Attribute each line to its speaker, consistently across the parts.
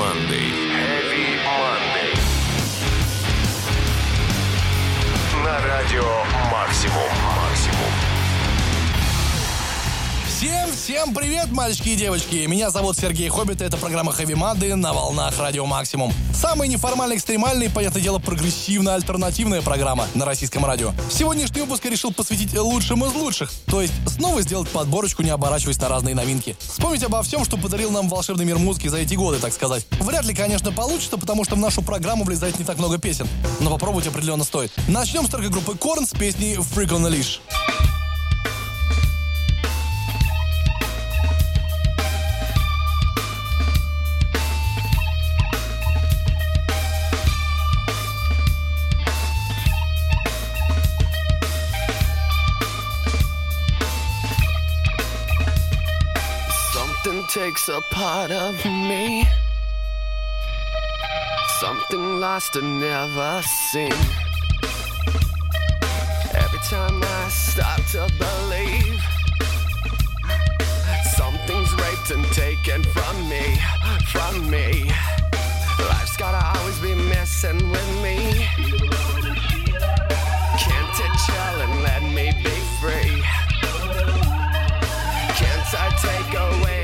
Speaker 1: Monday. Heavy Monday. На радио «Максимум».
Speaker 2: Всем, всем привет, мальчики и девочки! Меня зовут Сергей Хоббит, и это программа Хэви Мады на волнах Радио Максимум. Самая неформальная, экстремальная и, понятное дело, прогрессивная альтернативная программа на российском радио. Сегодняшний выпуск я решил посвятить лучшим из лучших, то есть снова сделать подборочку, не оборачиваясь на разные новинки. Вспомнить обо всем, что подарил нам волшебный мир музыки за эти годы, так сказать. Вряд ли, конечно, получится, потому что в нашу программу влезает не так много песен, но попробовать определенно стоит. Начнем с трека группы Korn с песней «Freak on the Leash».
Speaker 3: Takes a part of me. Something lost and never seen. Every time I start to believe something's raped and taken from me, from me. Life's gotta always be messing with me. Can't it chill and let me be free? Can't I take away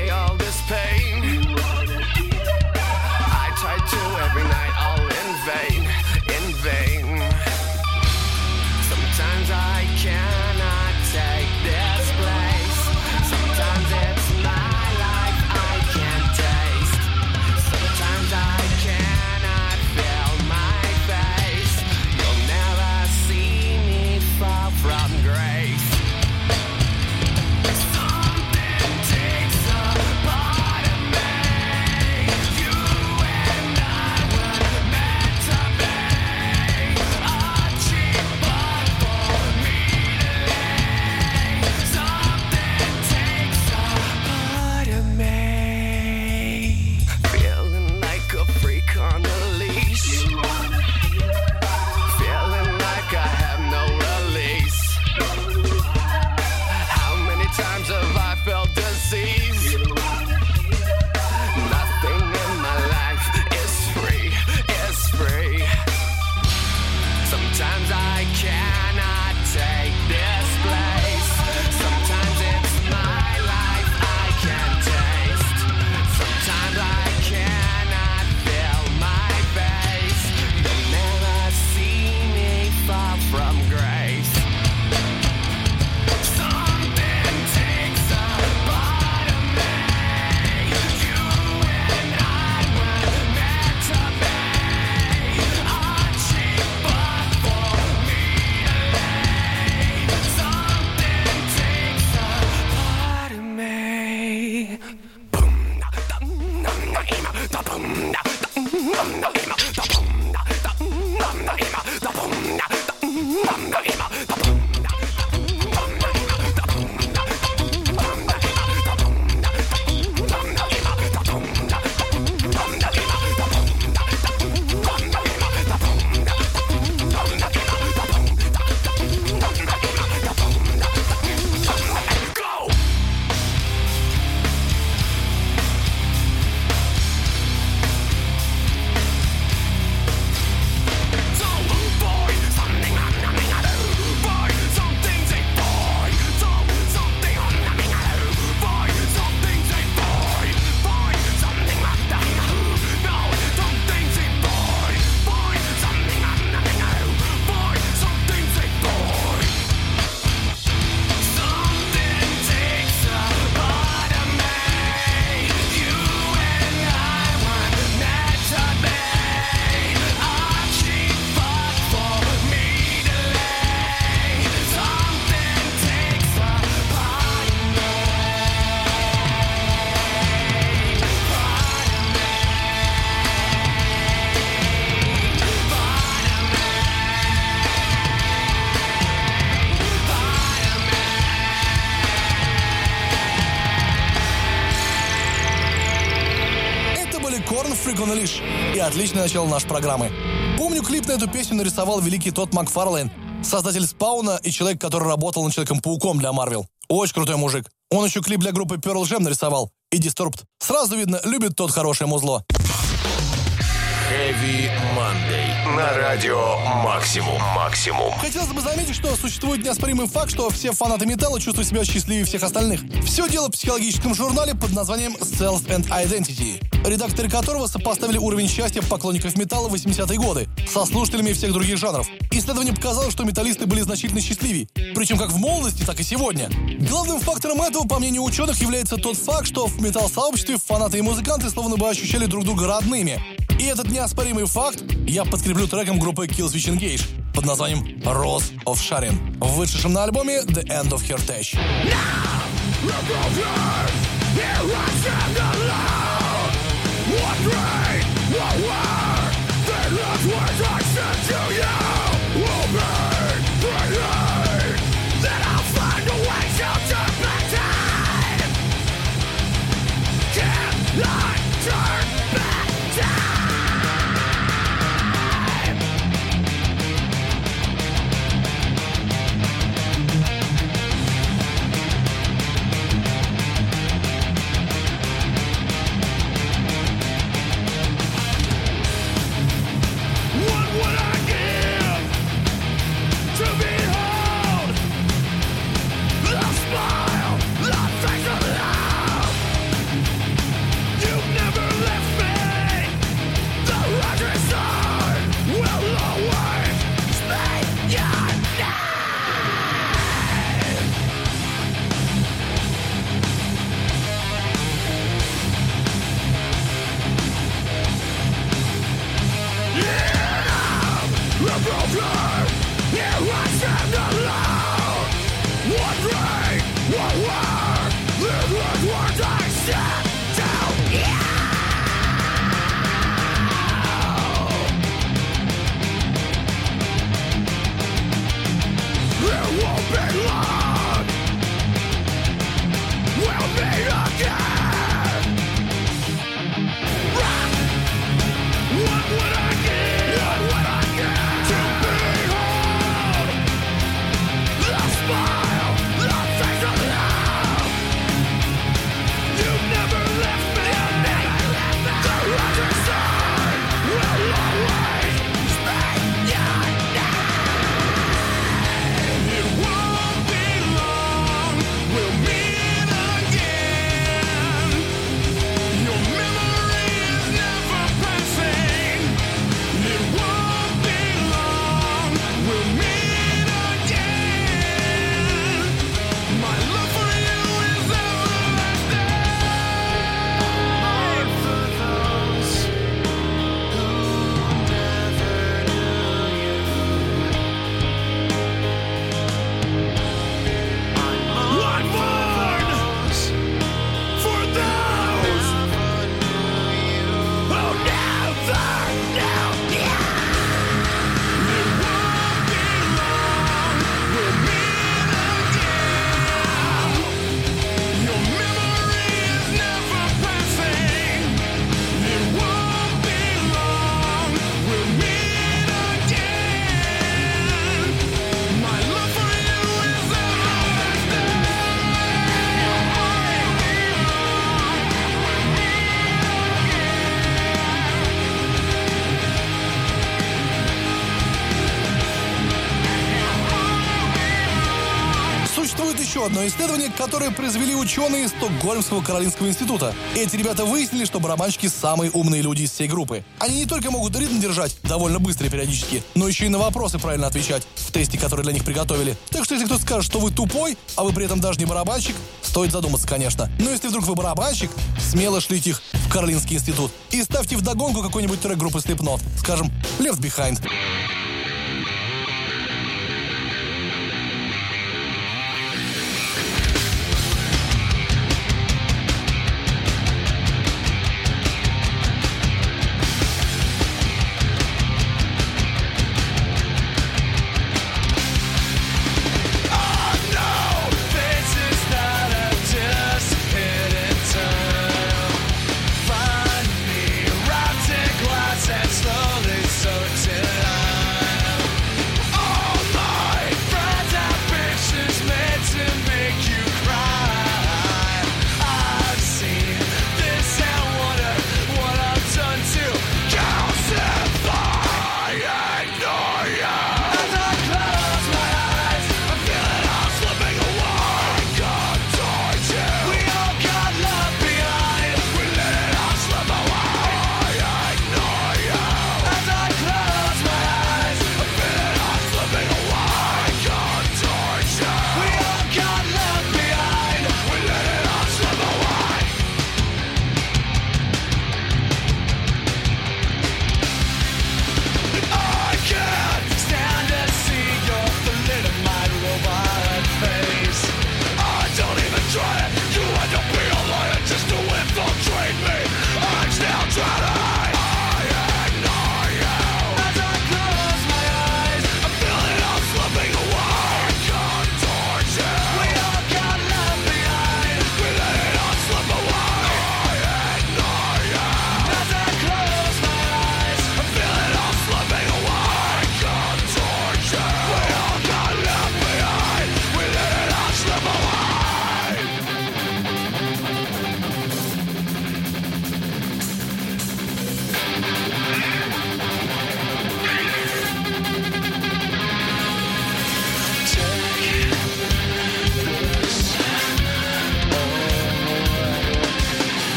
Speaker 3: だ今だ。どん
Speaker 2: なだんだ今だどん отличное начало нашей программы. Помню, клип на эту песню нарисовал великий Тодд Макфарлейн, создатель Спауна и человек, который работал над Человеком-пауком для Марвел. Очень крутой мужик. Он еще клип для группы Pearl Jam нарисовал и Disturbed. Сразу видно, любит тот хорошее музло.
Speaker 1: Heavy Monday. На радио Максимум. Максимум.
Speaker 2: Хотелось бы заметить, что существует неоспоримый факт, что все фанаты металла чувствуют себя счастливее всех остальных. Все дело в психологическом журнале под названием Self and Identity, редакторы которого сопоставили уровень счастья поклонников металла в 80-е годы со слушателями всех других жанров. Исследование показало, что металлисты были значительно счастливее, причем как в молодости, так и сегодня. Главным фактором этого, по мнению ученых, является тот факт, что в металл-сообществе фанаты и музыканты словно бы ощущали друг друга родными. И этот неоспоримый факт я подкреплю треком группы Killswitch Engage под названием Rose of Sharon, вышедшим на альбоме The End of Her Touch.
Speaker 3: What
Speaker 2: исследование, которое произвели ученые из Стокгольмского Каролинского института. Эти ребята выяснили, что барабанщики самые умные люди из всей группы. Они не только могут ритм держать довольно быстро периодически, но еще и на вопросы правильно отвечать в тесте, который для них приготовили. Так что если кто скажет, что вы тупой, а вы при этом даже не барабанщик, стоит задуматься, конечно. Но если вдруг вы барабанщик, смело шлите их в Каролинский институт и ставьте в догонку какой-нибудь трек группы Slipknot, скажем, Left Behind.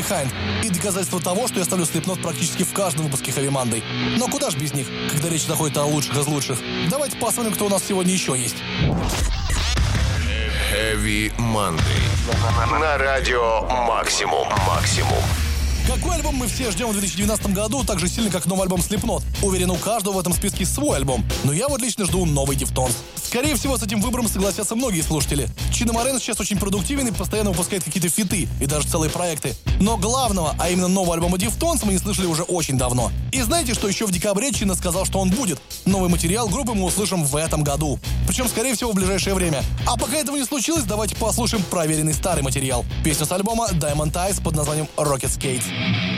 Speaker 4: Behind. И доказательство того, что я ставлю Slipknot практически в каждом выпуске Heavy Monday. Но куда ж без них, когда речь заходит о лучших из лучших. Давайте посмотрим, кто у нас сегодня еще есть.
Speaker 1: Heavy Monday. На радио Максимум. Максимум.
Speaker 4: Какой альбом мы все ждем в 2019 году, так же сильно, как новый альбом Slipknot? Уверен, у каждого в этом списке свой альбом. Но я вот лично жду новый Deftones. Скорее всего, с этим выбором согласятся многие слушатели. Чино Морено сейчас очень продуктивен и постоянно выпускает какие-то фиты и даже целые проекты. Но главного, а именно нового альбома Deftones, мы не слышали уже очень давно. И знаете, что еще в декабре Чино сказал, что он будет? Новый материал группы мы услышим в этом году. Причем, скорее всего, в ближайшее время. А пока этого не случилось, давайте послушаем проверенный старый материал. Песню с альбома Diamond Eyes под названием Rocket Skates.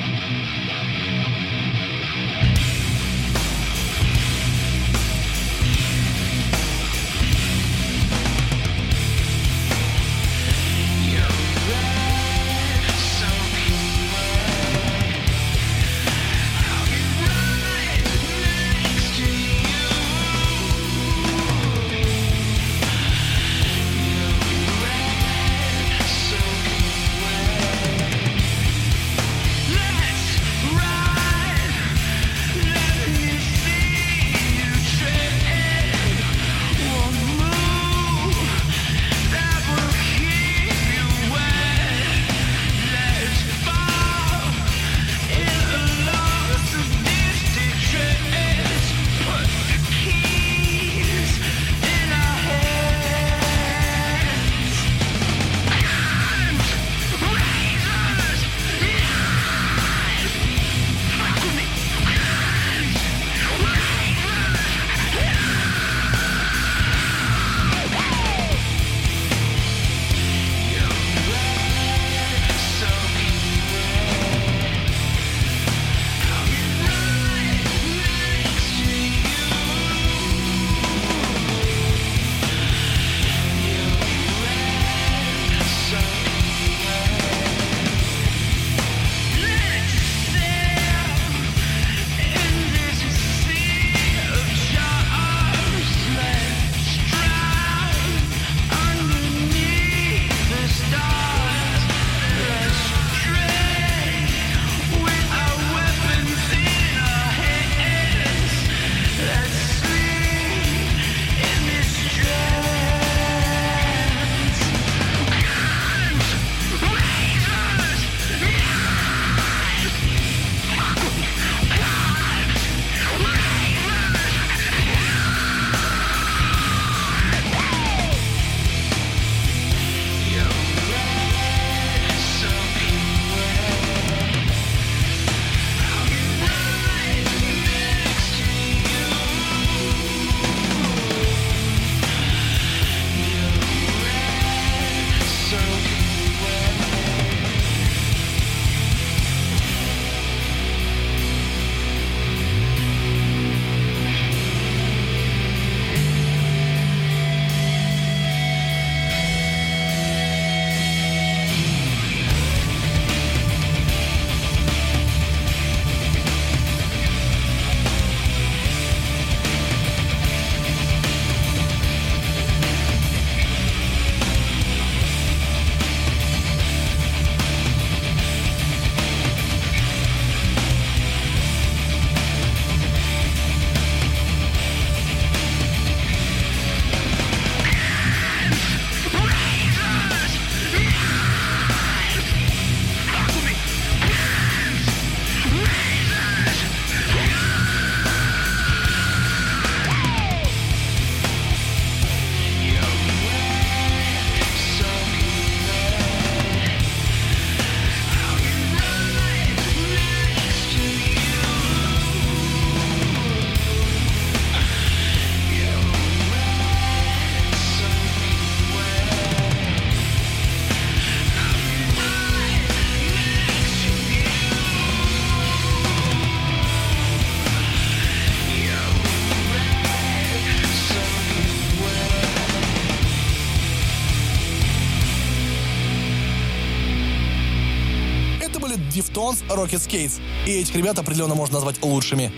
Speaker 4: Deftones, Rocket Skates. И этих ребят определенно можно назвать лучшими.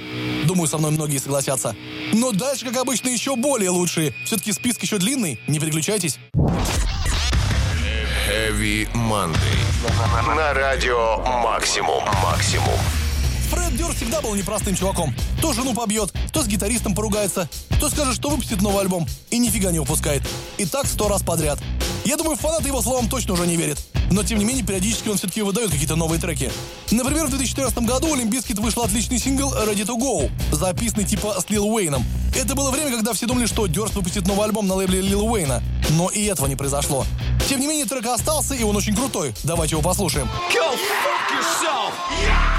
Speaker 4: Думаю, со мной многие согласятся. Но дальше, как обычно, еще более лучшие. Все-таки список еще длинный, не переключайтесь.
Speaker 1: Heavy Monday. На радио «Максимум». «Максимум».
Speaker 2: Фред Дюр всегда был непростым чуваком. То жену побьет, то с гитаристом поругается, то скажет, что выпустит новый альбом, и нифига не выпускает. И так сто раз подряд. Я думаю, фанаты его словам точно уже не верят. Но, тем не менее, периодически он все-таки выдает какие-то новые треки. Например, в 2014 году у Limp Bizkit вышел отличный сингл «Ready to Go», записанный типа с Лил Уэйном. Это было время, когда все думали, что Дёрст выпустит новый альбом на лейбле Лил Уэйна. Но и этого не произошло. Тем не менее, трек остался, и он очень крутой. Давайте его послушаем.
Speaker 5: Go fuck yourself. They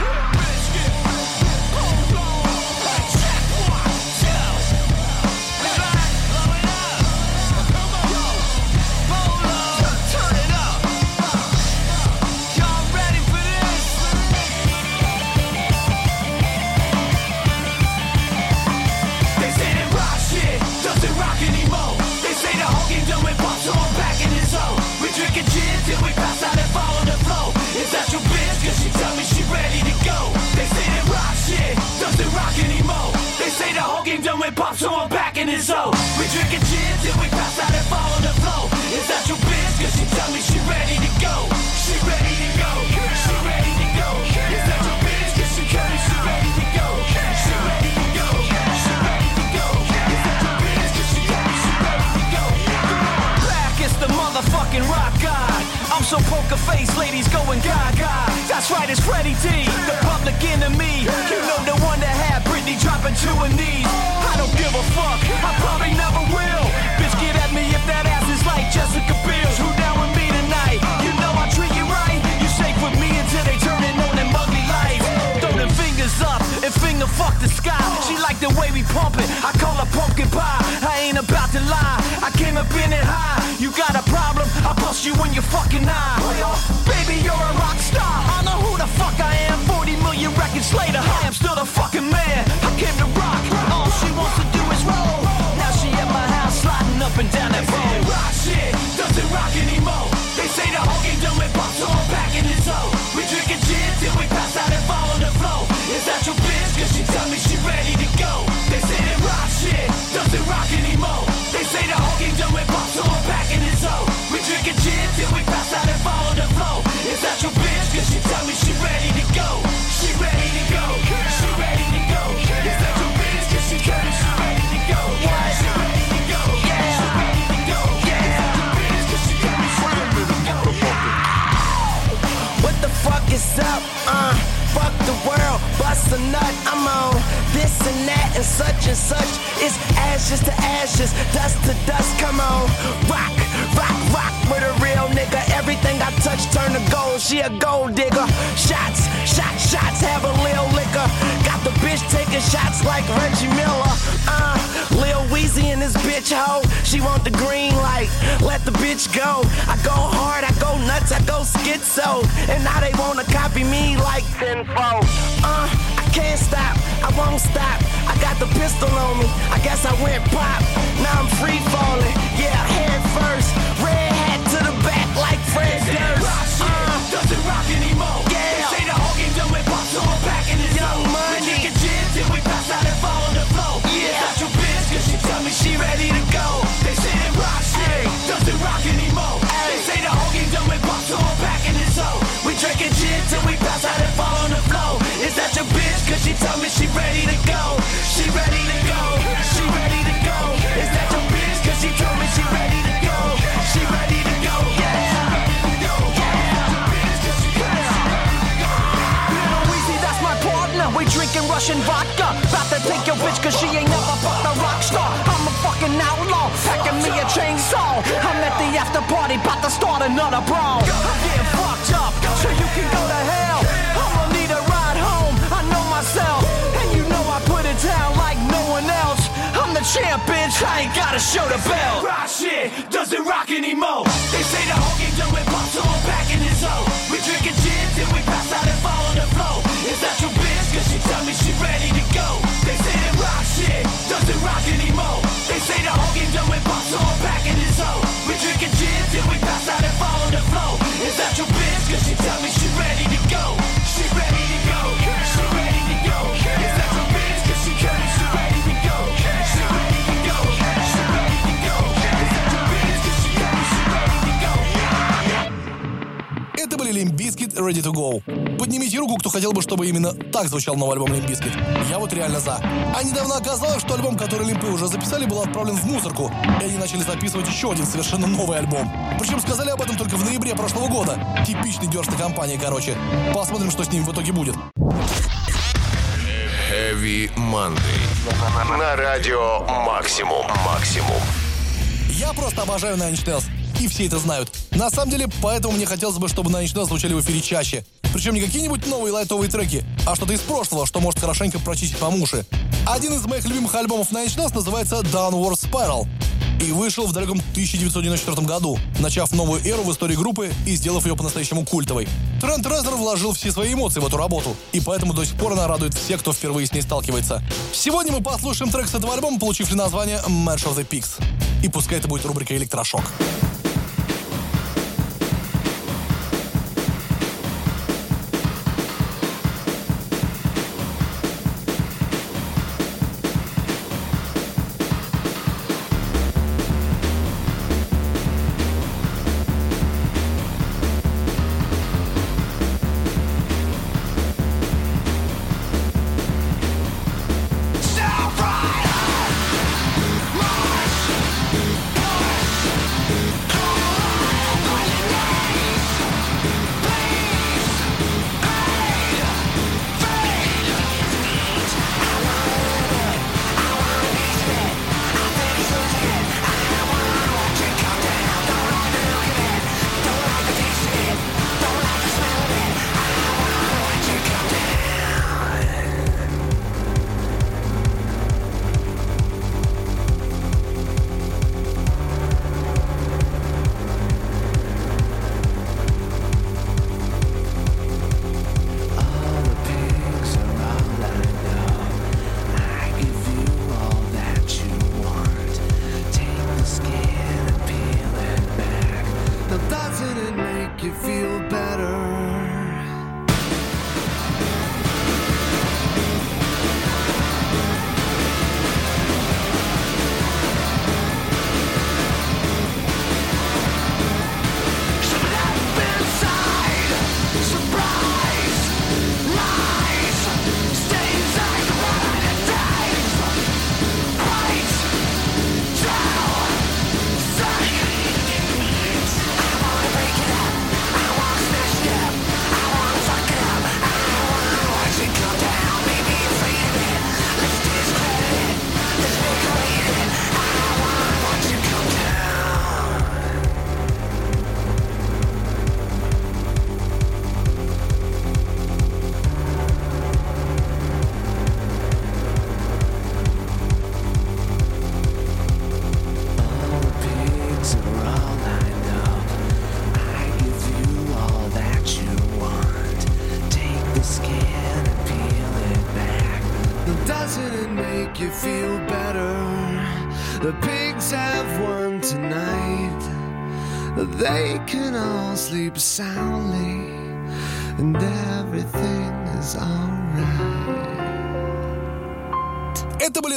Speaker 5: bust a
Speaker 3: nut. I'm on this and that and such and such. It's ashes to ashes, dust to dust. Come on, rock, rock, rock with a real nigga. Everything I touch turn to gold. She a gold digger. Shots, shots, shots. Have a lil liquor. Got the bitch taking shots like Reggie Miller. Uh, Lil Weezy in this bitch hoe. She want the green light. Let the bitch go. I go hard, I go nuts, I go schizo. And now they wanna copy me like tenfold. Uh, can't stop, I won't stop. I got the pistol on me. I guess I went pop. Now I'm free falling. Yeah, head first. Red hat to the back like Fred
Speaker 5: rock
Speaker 3: Durst.
Speaker 5: shit
Speaker 3: Uh,
Speaker 5: doesn't rock anymore.
Speaker 3: Yeah.
Speaker 5: They say the whole game done with pop, so I'm back in his
Speaker 3: Young
Speaker 5: zone.
Speaker 3: Money.
Speaker 5: We drinking gin till we pass out and fall on the floor.
Speaker 3: Yeah.
Speaker 5: Your bitch? Cause she tell me she ready to go. They say that rock shit doesn't rock anymore. They say the whole game done with pop, so I'm back in his zone. We drinking gin till we tell me she ready to go. She ready to go. She ready to go. Is that your bitch? Cause she told me she ready to go. She ready to go. Yeah. Little Weezy, that's my partner. We drinking Russian vodka. About to take your bitch cause she ain't never fucked a rock star. I'm a fucking outlaw, packing me a chainsaw. I'm at the after party, about to start another brawl. Champ, bitch, I ain't gotta show the belt. Rock shit doesn't rock anymore. Ready to Go.
Speaker 2: Поднимите руку, кто хотел бы, чтобы именно так звучал новый альбом Limp Bizkit. Я вот реально за. А недавно оказалось, что альбом, который Лимпы уже записали, был отправлен в мусорку, и они начали записывать еще один совершенно новый альбом. Причем сказали об этом только в ноябре прошлого года. Типичный держ на компании, короче. Посмотрим, что с ним в итоге будет.
Speaker 1: Heavy Monday. На радио Максимум. Максимум.
Speaker 2: Я просто обожаю Nine Nails, и все это знают. На самом деле, поэтому мне хотелось бы, чтобы Nails звучали в эфире чаще. Причем не какие-нибудь новые лайтовые треки, а что-то из прошлого, что может хорошенько прочистить по уши. Один из моих любимых альбомов Nails называется Downward Spiral и вышел в далеком 1994 году, начав новую эру в истории группы и сделав ее по-настоящему культовой. Трент Резнер вложил все свои эмоции в эту работу, и поэтому до сих пор она радует всех, кто впервые с ней сталкивается. Сегодня мы послушаем трек с этого альбома, получивший название Match of the Pigs. И пускай это будет рубрика «Электрошок».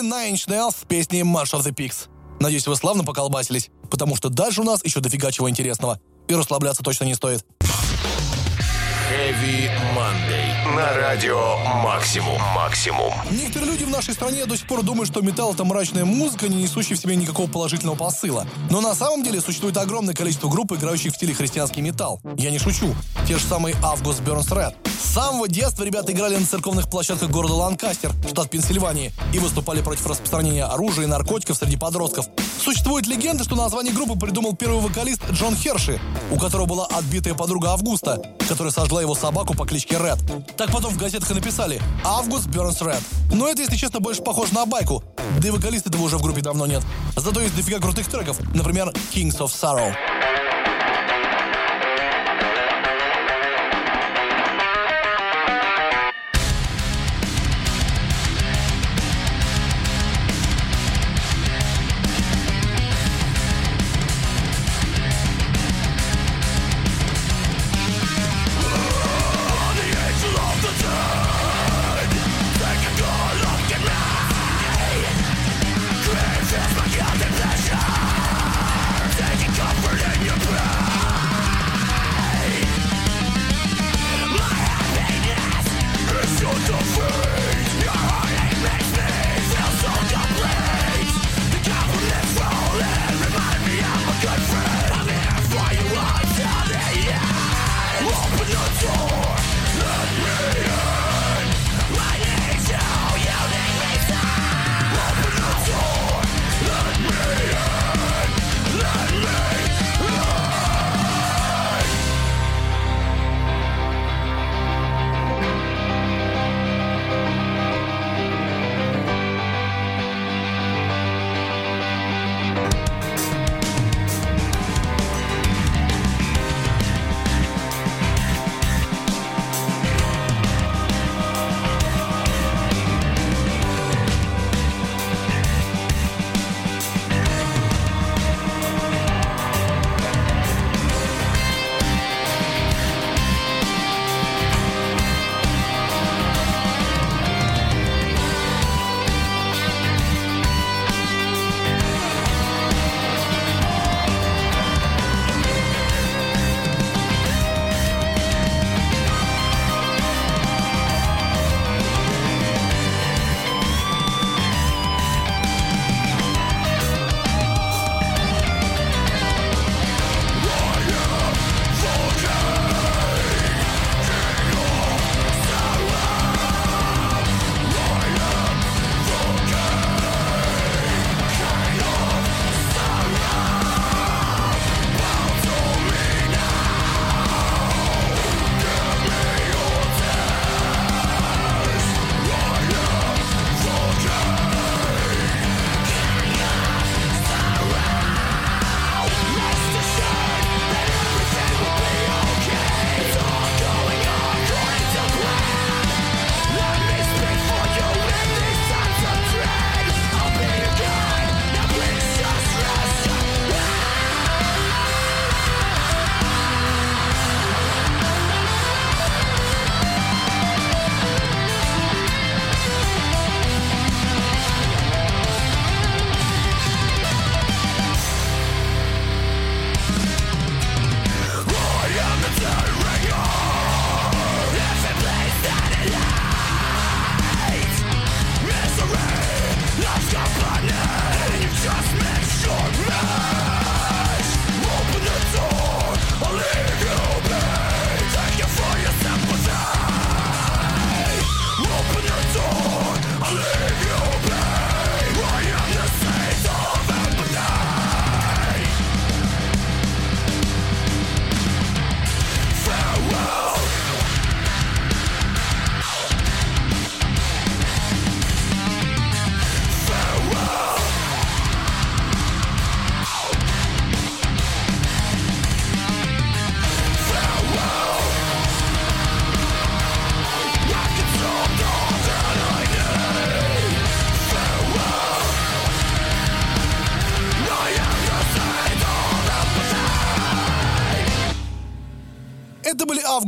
Speaker 2: Nine Nails в песне March of the Pigs. Надеюсь, вы славно поколбасились, потому что дальше у нас еще дофига чего интересного. И расслабляться точно не стоит.
Speaker 1: Heavy Monday. На радио Максимум. Максимум.
Speaker 2: Некоторые люди в нашей стране до сих пор думают, что металл — это мрачная музыка, не несущая в себе никакого положительного посыла. Но на самом деле существует огромное количество групп, играющих в стиле христианский металл. Я не шучу. Те же самые Август Burns Red. С самого детства ребята играли на церковных площадках города Ланкастер, штат Пенсильвании, и выступали против распространения оружия и наркотиков среди подростков. Существует легенда, что название группы придумал первый вокалист Джон Херши, у которого была отбитая подруга Августа, которая сожгла его собаку по кличке Ред. Так потом в газетах и написали «Август Бернс Ред». Но это, если честно, больше похоже на байку. Да и вокалиста этого уже в группе давно нет. Зато есть дофига крутых треков, например, «Kings of Sorrow».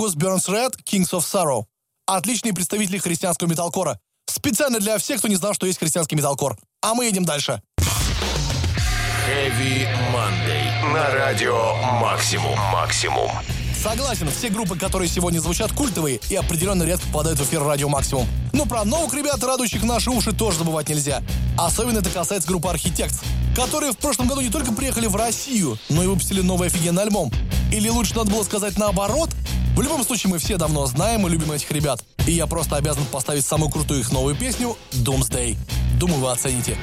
Speaker 2: August Burns Red, Kings of Sorrow. Отличные представители христианского металкора. Специально для всех, кто не знал, что есть христианский металкор. А мы едем дальше.
Speaker 1: Heavy Monday. На радио «Максимум». «Максимум».
Speaker 2: Согласен, все группы, которые сегодня звучат, культовые и определенно редко попадают в эфир радио «Максимум». Но про новых ребят, радующих наши уши, тоже забывать нельзя. Особенно это касается группы «Архитект», которые в прошлом году не только приехали в Россию, но и выпустили новый офигенный альбом. Или лучше надо было сказать наоборот, в любом случае, мы все давно знаем и любим этих ребят. И я просто обязан поставить самую крутую их новую песню «Doomsday». Думаю, вы оцените.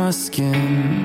Speaker 6: my skin.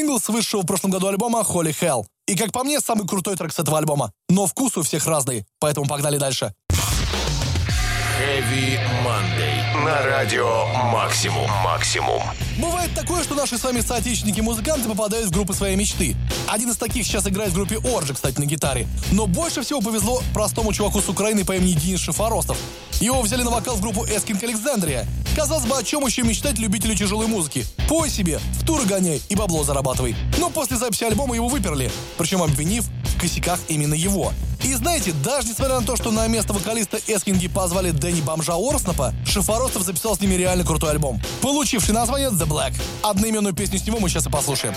Speaker 2: сингл с высшего в прошлом году альбома Holy Hell. И, как по мне, самый крутой трек с этого альбома. Но вкус у всех разный, поэтому погнали дальше.
Speaker 1: Heavy на радио «Максимум». «Максимум».
Speaker 2: Бывает такое, что наши с вами соотечественники-музыканты попадают в группы своей мечты. Один из таких сейчас играет в группе Орджи, кстати, на гитаре. Но больше всего повезло простому чуваку с Украины по имени Денис Шифоростов. Его взяли на вокал в группу Эскинг Александрия. Казалось бы, о чем еще мечтать любителю тяжелой музыки? Пой себе, в туры гоняй и бабло зарабатывай. Но после записи альбома его выперли, причем обвинив в косяках именно его. И знаете, даже несмотря на то, что на место вокалиста Эскинги позвали Дэнни Бомжа Орснапа, Шифоростов записал с ними реально крутой альбом, получивший название The Black. Одноименную песню с него мы сейчас и послушаем.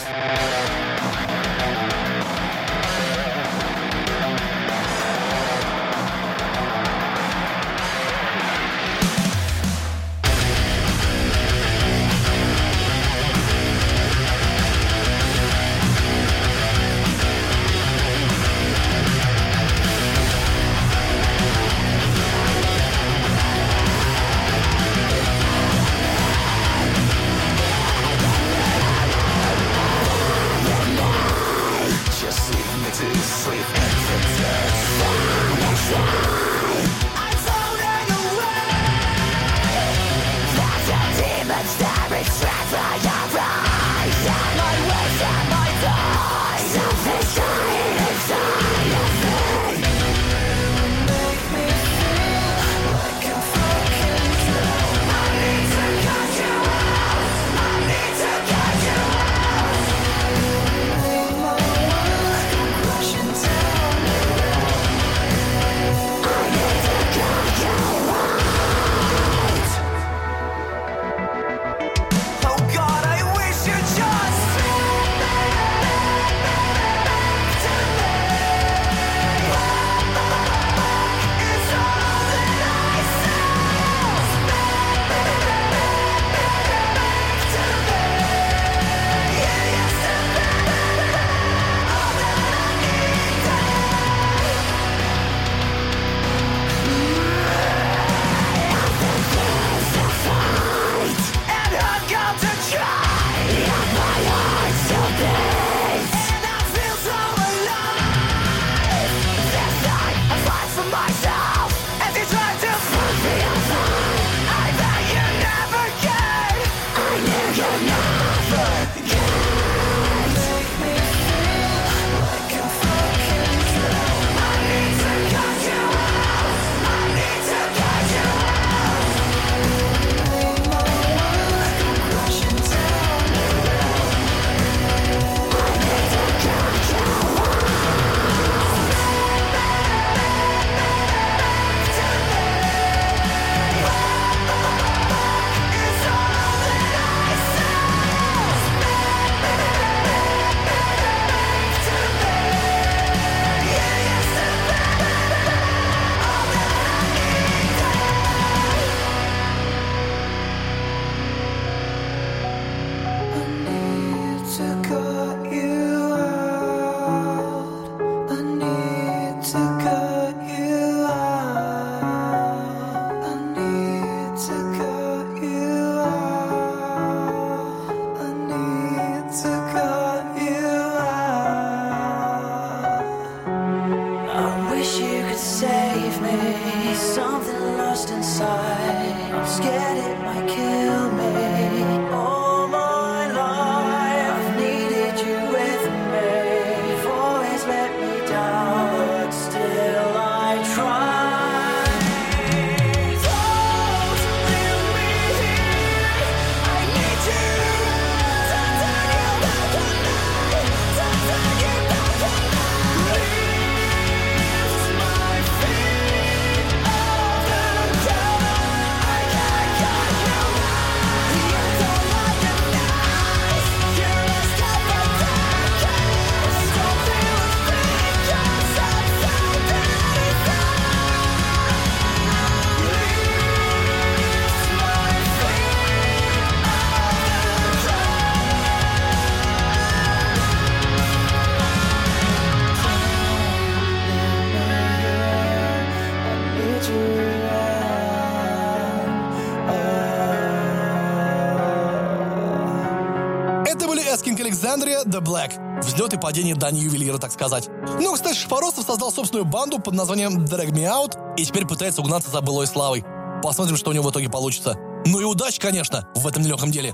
Speaker 2: Black. Взлет и падение Дани Ювелира, так сказать. Ну, кстати, Шифоростов создал собственную банду под названием Drag Me Out и теперь пытается угнаться за былой славой. Посмотрим, что у него в итоге получится. Ну и удачи, конечно, в этом нелегком деле.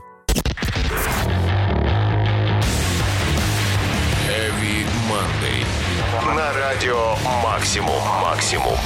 Speaker 1: Heavy Monday. На радио Максимум. Максимум.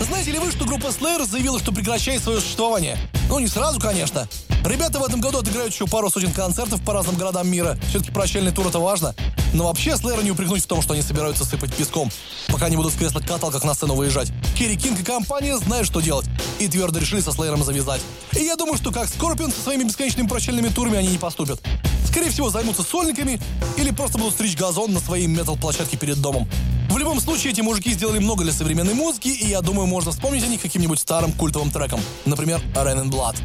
Speaker 2: Знаете ли вы, что группа Slayer заявила, что прекращает свое существование? Ну, не сразу, конечно. Ребята в этом году отыграют еще пару сотен концертов по разным городам мира. Все-таки прощальный тур это важно. Но вообще Slayer не упрекнуть в том, что они собираются сыпать песком, пока не будут в креслах-каталках на сцену выезжать. Керри Кинг и компания знают, что делать. И твердо решили со Slayer завязать. И я думаю, что как Скорпион со своими бесконечными прощальными турами они не поступят. Скорее всего, займутся сольниками или просто будут стричь газон на своей метал-площадке перед домом. В любом случае, эти мужики сделали много для современной музыки, и я думаю, можно вспомнить о них каким-нибудь старым культовым треком. Например, Rain and Blood.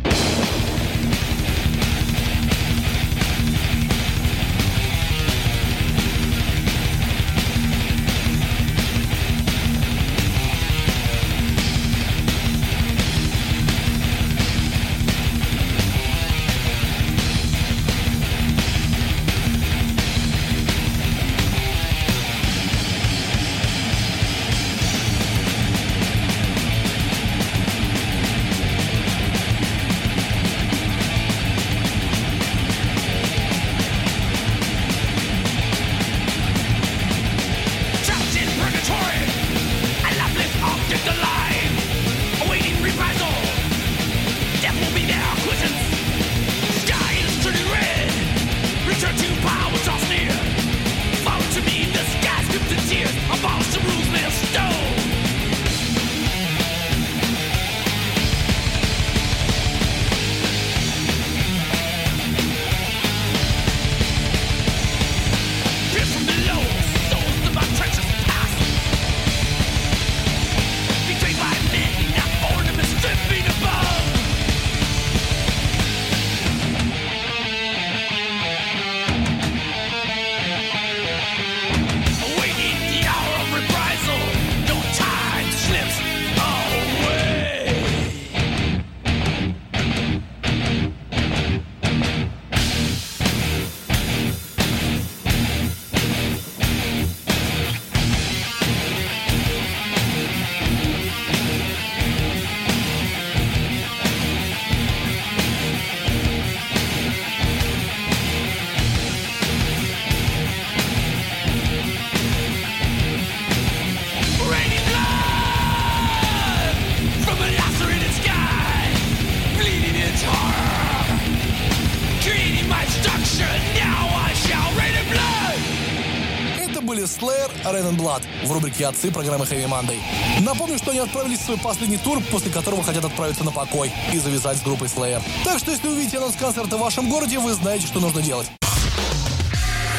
Speaker 2: And Blood в рубрике «Отцы» программы Heavy Monday. Напомню, что они отправились в свой последний тур, после которого хотят отправиться на покой и завязать с группой Slayer. Так что, если увидите анонс концерта в вашем городе, вы знаете, что нужно делать.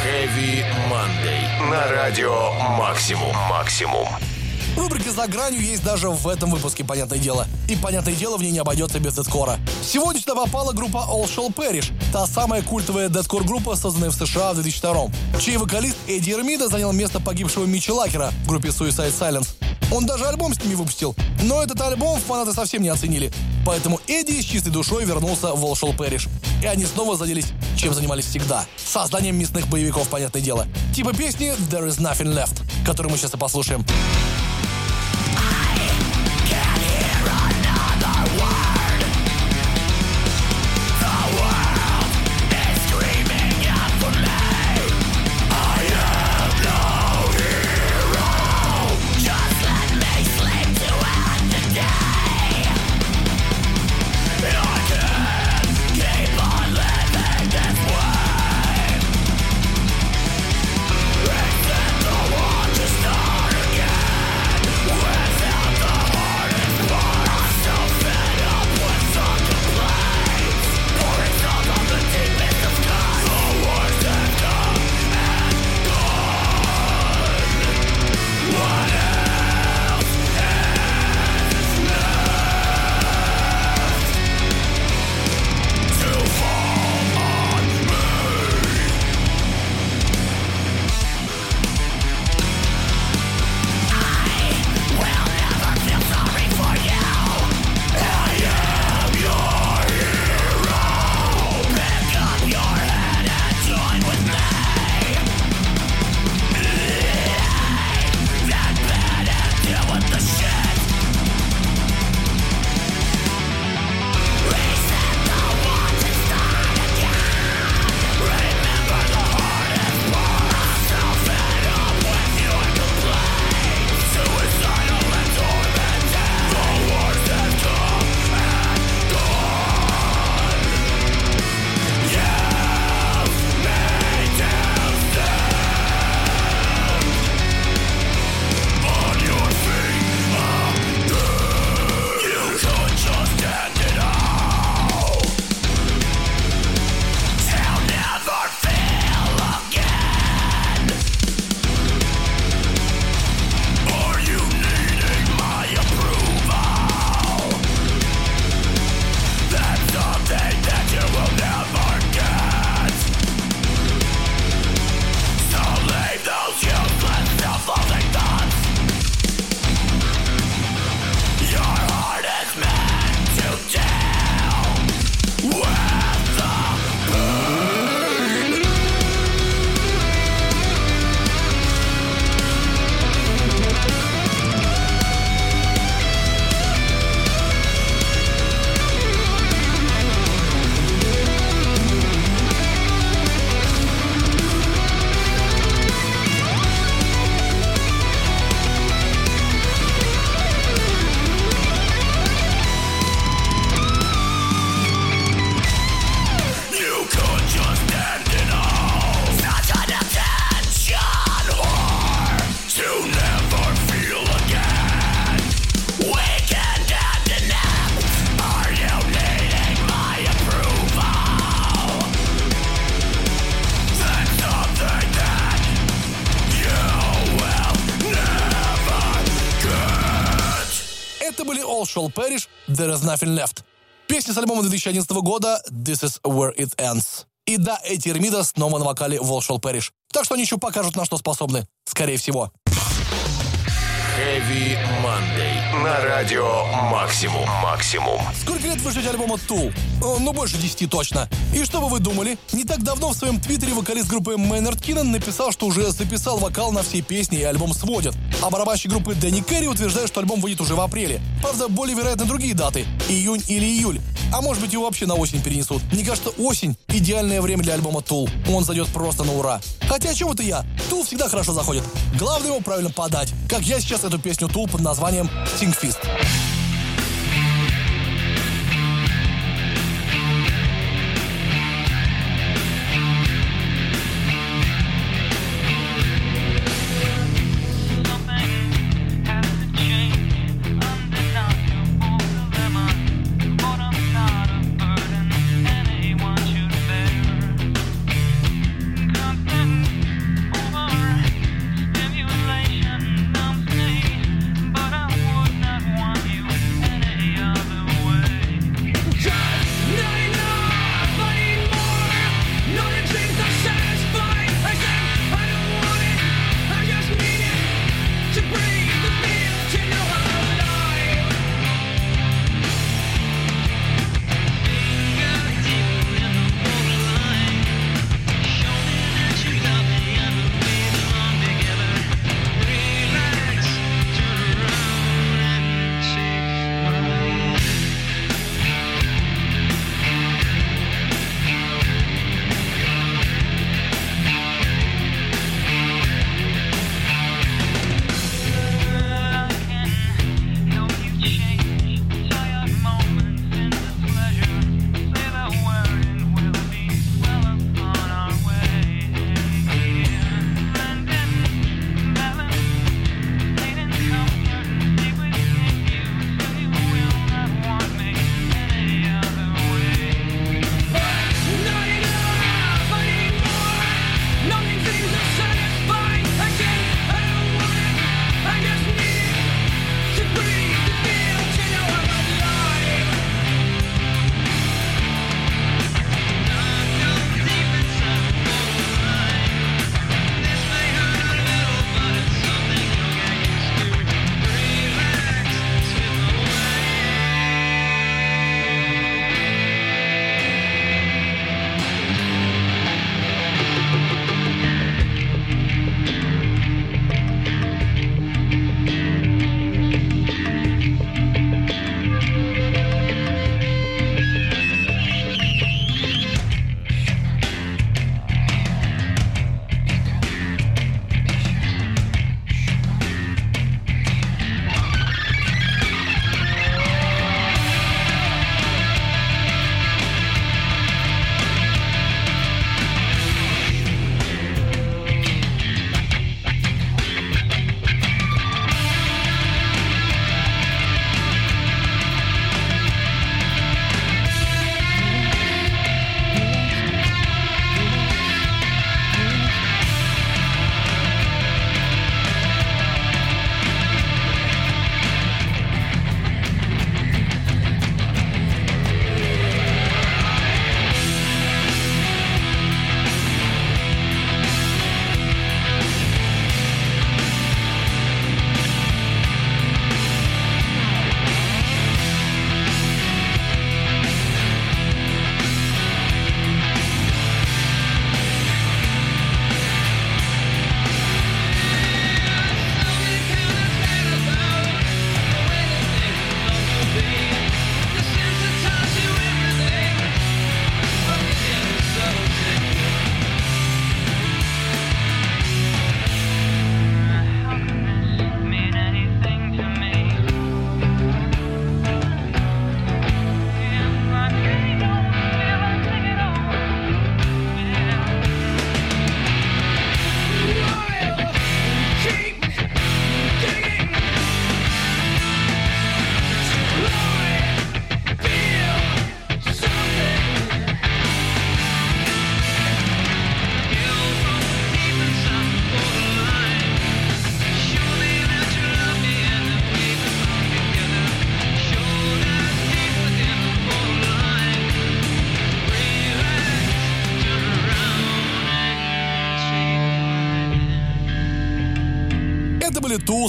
Speaker 1: Heavy Monday. На радио Максимум. Максимум.
Speaker 2: Рубрика «За гранью» есть даже в этом выпуске, понятное дело. И, понятное дело, в ней не обойдется без дедкора. Сегодня сюда попала группа All Shall Perish, та самая культовая дедкор группа, созданная в США в 2002 чей вокалист Эдди Эрмида занял место погибшего Митча Лакера в группе Suicide Silence. Он даже альбом с ними выпустил. Но этот альбом фанаты совсем не оценили. Поэтому Эдди с чистой душой вернулся в Shall Perish. И они снова занялись, чем занимались всегда. Созданием мясных боевиков, понятное дело. Типа песни There Is Nothing Left, которую мы сейчас и послушаем. Nothing Left. Песня с альбома 2011 года This Is Where It Ends. И да, эти Эрмида снова на вокале Shall Perish. Так что они еще покажут, на что способны. Скорее всего.
Speaker 1: Heavy Monday. На радио Максимум. Максимум.
Speaker 2: Сколько лет вы ждете альбома Tool? Э, Ну, больше 10 точно. И что бы вы думали? Не так давно в своем твиттере вокалист группы Мейнард Киннон написал, что уже записал вокал на все песни и альбом сводят. А барабанщик группы Дэнни Керри утверждает, что альбом выйдет уже в апреле. Правда, более вероятно другие даты. Июнь или июль. А может быть его вообще на осень перенесут. Мне кажется, осень – идеальное время для альбома Tool. Он зайдет просто на ура. Хотя о чем это я? Tool всегда хорошо заходит. Главное его правильно подать. Как я сейчас эту песню Tool под названием Stingfist.
Speaker 5: But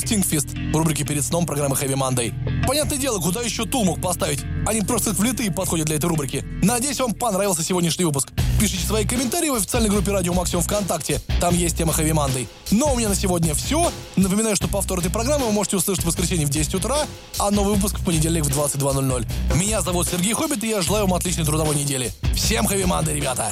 Speaker 2: Tool Stinkfist в рубрике «Перед сном» программы Heavy Monday. Понятное дело, куда еще Tool мог поставить? Они просто влитые подходят для этой рубрики. Надеюсь, вам понравился сегодняшний выпуск. Пишите свои комментарии в официальной группе Радио Максимум ВКонтакте. Там есть тема Heavy Monday. Но у меня на сегодня все. Напоминаю, что повтор этой программы вы можете услышать в воскресенье в 10 утра, а новый выпуск в понедельник в 22.00. Меня зовут Сергей Хоббит, и я желаю вам отличной трудовой недели. Всем Heavy Monday, ребята!